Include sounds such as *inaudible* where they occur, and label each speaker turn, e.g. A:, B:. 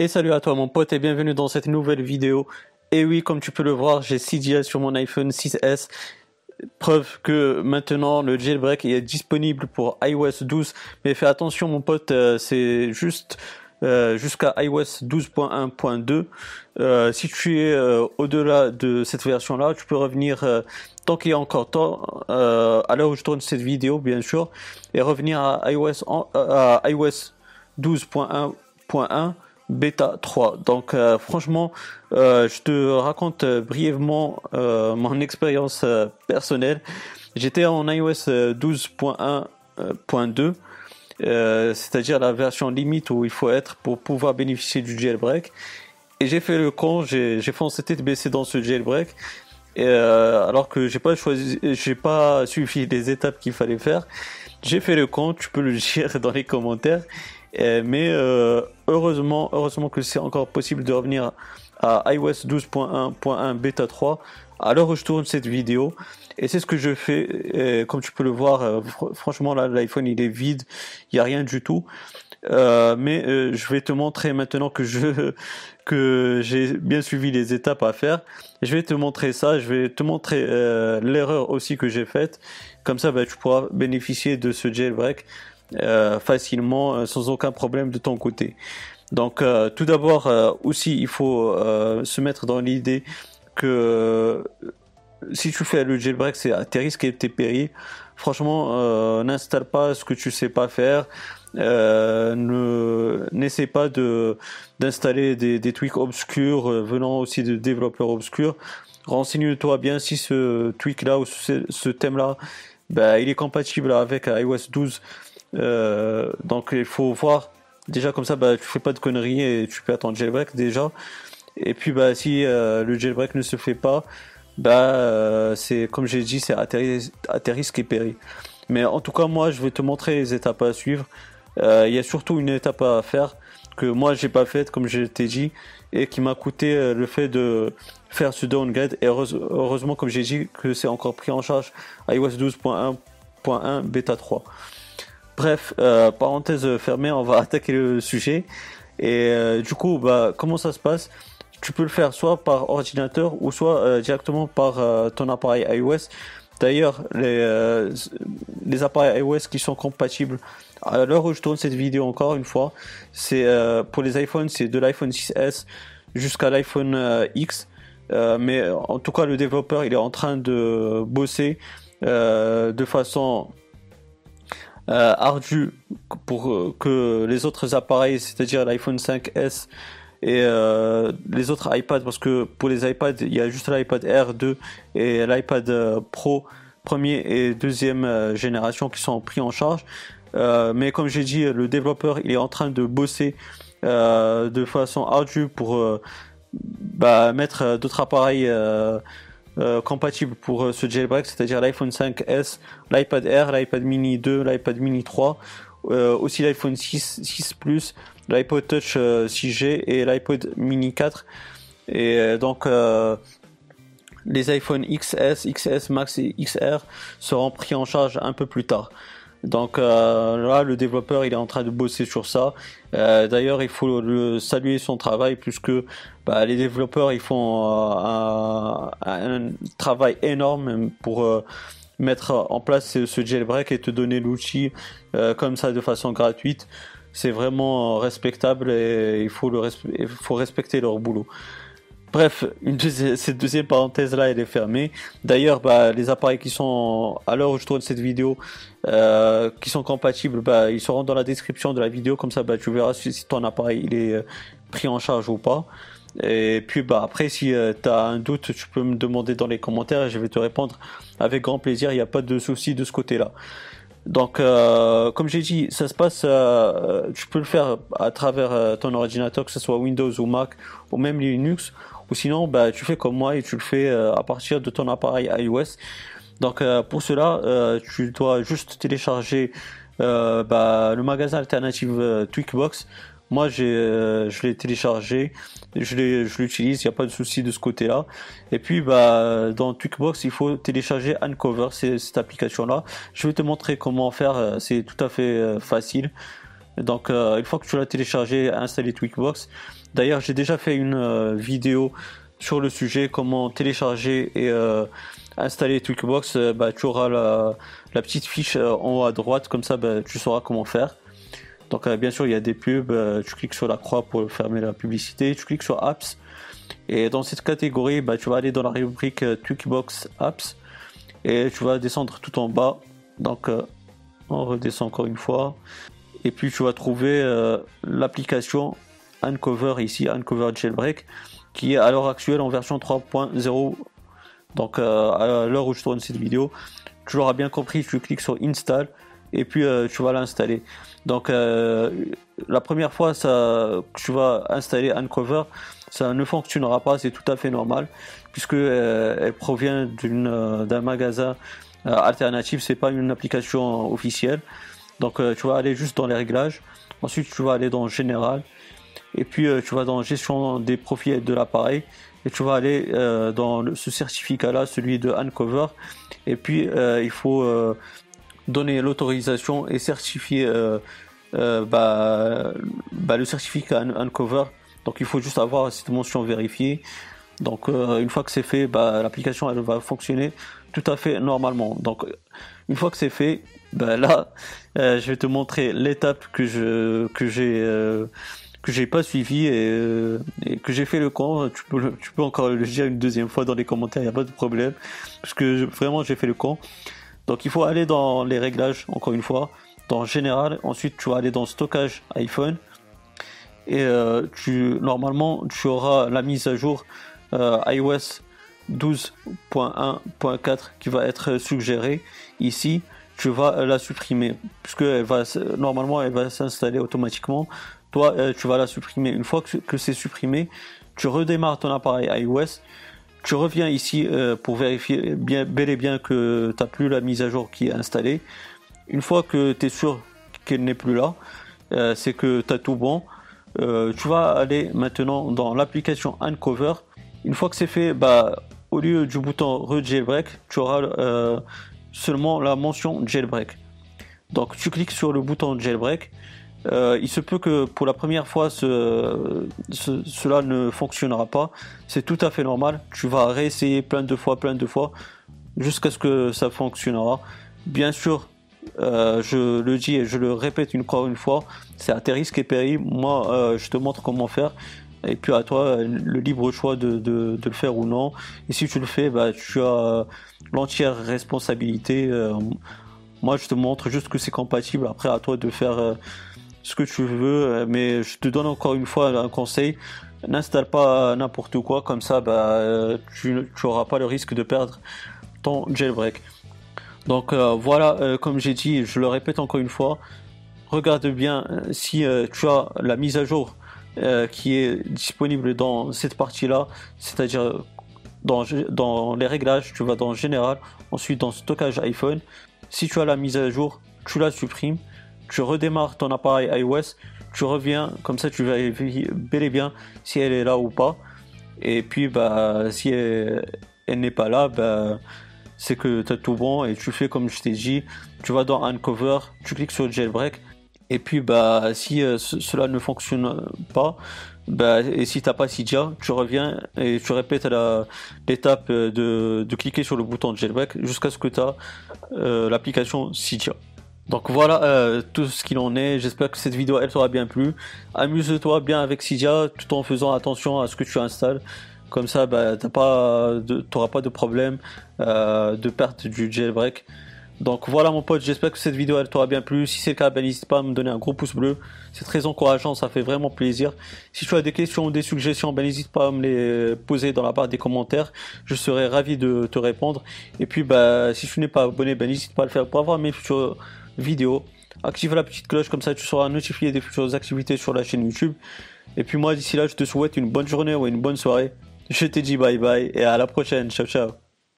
A: Et salut à toi mon pote et bienvenue dans cette nouvelle vidéo. Et oui, comme tu peux le voir, j'ai CGL sur mon iPhone 6S. Preuve que maintenant le jailbreak est disponible pour iOS 12. Mais fais attention mon pote, euh, c'est juste euh, jusqu'à iOS 12.1.2. Euh, si tu es au-delà de cette version-là, tu peux revenir tant qu'il y a encore temps, à l'heure où je tourne cette vidéo bien sûr, et revenir à iOS, à iOS 12.1.1 bêta 3. Donc euh, franchement, euh, je te raconte euh, brièvement mon expérience personnelle. J'étais en iOS 12.1.2, c'est-à-dire la version limite où il faut être pour pouvoir bénéficier du jailbreak. Et j'ai fait le con, j'ai foncé tête baissée dans ce jailbreak. Et, alors que j'ai pas choisi, j'ai pas suivi les étapes qu'il fallait faire. J'ai fait le con, tu peux le *laughs* dire dans les commentaires. Euh, mais euh, heureusement, heureusement que c'est encore possible de revenir à iOS 12.1.1 bêta 3 à l'heure où je tourne cette vidéo. Et c'est ce que je fais. Et comme tu peux le voir, euh, franchement là, l'iPhone il est vide, il n'y a rien du tout. Euh, mais euh, je vais te montrer maintenant que je *laughs* que j'ai bien suivi les étapes à faire. Je vais te montrer ça. Je vais te montrer l'erreur aussi que j'ai faite. Comme ça, bah, tu pourras bénéficier de ce jailbreak euh, facilement euh, sans aucun problème de ton côté. Donc euh, tout d'abord aussi il faut se mettre dans l'idée que si tu fais le jailbreak c'est à tes risques et tes périls. Franchement n'installe pas ce que tu sais pas faire. ne n'essaie pas de d'installer des, tweaks obscurs venant aussi de développeurs obscurs. Renseigne-toi bien si ce tweak là ou ce, ce thème là ben, il est compatible avec iOS 12 euh, donc il faut voir. Déjà comme ça, bah, tu fais pas de conneries et tu peux attendre jailbreak déjà. Et puis bah si euh, le jailbreak ne se fait pas, bah euh, c'est comme j'ai dit, c'est tes risques et périls. Mais en tout cas, moi, je vais te montrer les étapes à suivre. Il y a surtout une étape à faire que moi j'ai pas faite, comme je t'ai dit, et qui m'a coûté le fait de faire ce downgrade. Et heureusement, comme j'ai dit, que c'est encore pris en charge iOS 12.1.1 bêta 3. Bref, euh, parenthèse fermée, on va *laughs* attaquer le sujet. Et euh, du coup, bah, comment ça se passe? Tu peux le faire soit par ordinateur ou soit euh, directement par ton appareil iOS. D'ailleurs, les, appareils iOS qui sont compatibles à l'heure où je tourne cette vidéo encore une fois, c'est pour les iPhones, c'est de l'iPhone 6S jusqu'à l'iPhone X. mais en tout cas, le développeur, il est en train de bosser de façon euh, ardu pour euh, que les autres appareils, c'est-à-dire l'iPhone 5S et euh, les autres iPads, parce que pour les iPads, il y a juste l'iPad R2 et l'iPad Pro premier et deuxième génération qui sont pris en charge. mais comme j'ai dit, le développeur il est en train de bosser de façon ardue pour bah, mettre d'autres appareils euh, compatible pour euh, ce jailbreak, c'est-à-dire l'iPhone 5S, l'iPad Air, l'iPad Mini 2, l'iPad Mini 3, euh, aussi l'iPhone 6, 6 Plus, l'iPod Touch 6G et l'iPod Mini 4. Et donc les iPhone XS, XS Max et XR seront pris en charge un peu plus tard. Donc euh, là, le développeur, il est en train de bosser sur ça. Euh, d'ailleurs, il faut le saluer son travail puisque bah, les développeurs, ils font euh, un, travail énorme pour mettre en place ce, jailbreak et te donner l'outil comme ça de façon gratuite. C'est vraiment respectable et il faut, le il faut respecter leur boulot. Bref, cette deuxième parenthèse là, elle est fermée. D'ailleurs, bah, les appareils qui sont à l'heure où je tourne cette vidéo, euh, qui sont compatibles, bah, ils seront dans la description de la vidéo. Comme ça, bah, tu verras si, ton appareil il est euh, pris en charge ou pas. Et puis, après, si euh, tu as un doute, tu peux me demander dans les commentaires et je vais te répondre avec grand plaisir. Il n'y a pas de souci de ce côté-là. Donc, comme j'ai dit, ça se passe, tu peux le faire à travers ton ordinateur, que ce soit Windows ou Mac ou même Linux. Ou sinon, bah, tu fais comme moi et tu le fais euh, à partir de ton appareil iOS. Donc euh, pour cela, euh, tu dois juste télécharger bah, le magasin alternative Tweakbox. Moi, j'ai, je l'ai téléchargé, je, l'utilise, il n'y a pas de souci de ce côté-là. Et puis, bah, dans Tweakbox, il faut télécharger Uncover, c'est cette application-là. Je vais te montrer comment faire, c'est tout à fait facile. Donc, une fois que tu l'as téléchargé, installé Tweakbox, D'ailleurs, j'ai déjà fait une vidéo sur le sujet, comment télécharger et installer Tweakbox. Bah, tu auras la, petite fiche en haut à droite, comme ça bah, tu sauras comment faire. Donc bien sûr, il y a des pubs, tu cliques sur la croix pour fermer la publicité, tu cliques sur Apps. Et dans cette catégorie, bah, tu vas aller dans la rubrique Tweakbox Apps et tu vas descendre tout en bas. Donc on redescend encore une fois. Et puis tu vas trouver euh, l'application Uncover ici, Uncover Jailbreak, qui est à l'heure actuelle en version 3.0. Donc euh, à l'heure où je tourne cette vidéo, tu l'auras bien compris, tu cliques sur Install et puis euh, tu vas l'installer. Donc la première fois ça, que tu vas installer Uncover, ça ne fonctionnera pas, c'est tout à fait normal, puisque elle provient d'un magasin alternatif, c'est pas une application officielle. Donc euh, tu vas aller juste dans les réglages. Ensuite tu vas aller dans général. Et puis euh, tu vas dans gestion des profils de l'appareil. Et tu vas aller euh, dans ce certificat là, celui de Uncover. Et puis il faut donner l'autorisation et certifier bah, bah, le certificat Uncover. Donc il faut juste avoir cette mention vérifiée. Donc une fois que c'est fait, bah, l'application elle va fonctionner tout à fait normalement. Donc une fois que c'est fait, ben là, euh, je vais te montrer l'étape que je que j'ai euh, que j'ai pas suivi euh, et, que j'ai fait le con. Tu peux tu peux encore le dire une deuxième fois dans les commentaires, il y a pas de problème parce que vraiment j'ai fait le con. Donc il faut aller dans les réglages encore une fois, dans général. Ensuite tu vas aller dans stockage iPhone et tu normalement tu auras la mise à jour iOS 12.1.4 qui va être suggérée ici tu vas la supprimer puisque elle va normalement elle va s'installer automatiquement. Toi, euh, tu vas la supprimer. Une fois que, c'est supprimé, tu redémarres ton appareil iOS. Tu reviens ici euh, pour vérifier bien, bel et bien que tu n'as plus la mise à jour qui est installée. Une fois que tu es sûr qu'elle n'est plus là, euh, c'est que tu as tout bon. tu vas aller maintenant dans l'application Uncover. Une fois que c'est fait, bah, au lieu du bouton Rejailbreak, tu auras seulement la mention jailbreak. Donc tu cliques sur le bouton jailbreak. Euh, il se peut que pour la première fois ce, cela ne fonctionnera pas. C'est tout à fait normal. Tu vas réessayer plein de fois, plein de fois, jusqu'à ce que ça fonctionnera. Bien sûr, euh, je le dis et je le répète une fois une fois, c'est à tes risques et périls. Moi, euh, je te montre comment faire. Et puis à toi le libre choix de, de, le faire ou non. Et si tu le fais, bah, tu as l'entière responsabilité. Euh, moi, je te montre juste que c'est compatible. Après, à toi de faire euh, ce que tu veux. Mais je te donne encore une fois un conseil. N'installe pas n'importe quoi. Comme ça, bah, euh, tu n'auras pas le risque de perdre ton jailbreak. Donc voilà, comme j'ai dit, je le répète encore une fois. Regarde bien si tu as la mise à jour euh, qui est disponible dans cette partie-là, c'est-à-dire dans, les réglages, tu vas dans Général, ensuite dans Stockage iPhone. Si tu as la mise à jour, tu la supprimes, tu redémarres ton appareil iOS, tu reviens, comme ça tu vérifies bel et bien si elle est là ou pas. Et puis bah, si elle, n'est pas là, bah, c'est que tu as tout bon et tu fais comme je t'ai dit, tu vas dans Uncover, tu cliques sur Jailbreak et puis, bah, si euh, cela ne fonctionne pas, bah, et si t'as pas Cydia, tu reviens et tu répètes l'étape euh, de, de, cliquer sur le bouton jailbreak jusqu'à ce que tu as euh, l'application Cydia. Donc voilà tout ce qu'il en est. J'espère que cette vidéo elle t'aura bien plu. Amuse-toi bien avec Cydia tout en faisant attention à ce que tu installes. Comme ça, bah, tu n'auras pas de problème de perte du jailbreak. Donc voilà mon pote, j'espère que cette vidéo elle t'aura bien plu. Si c'est le cas, ben, n'hésite pas à me donner un gros pouce bleu. C'est très encourageant, ça fait vraiment plaisir. Si tu as des questions ou des suggestions, ben, n'hésite pas à me les poser dans la barre des commentaires. Je serai ravi de te répondre. Et puis bah, si tu n'es pas abonné, ben, n'hésite pas à le faire pour avoir mes futures vidéos. Active la petite cloche, comme ça tu seras notifié des futures activités sur la chaîne YouTube. Et puis moi d'ici là, je te souhaite une bonne journée ou une bonne soirée. Je te dis bye bye et à la prochaine. Ciao ciao.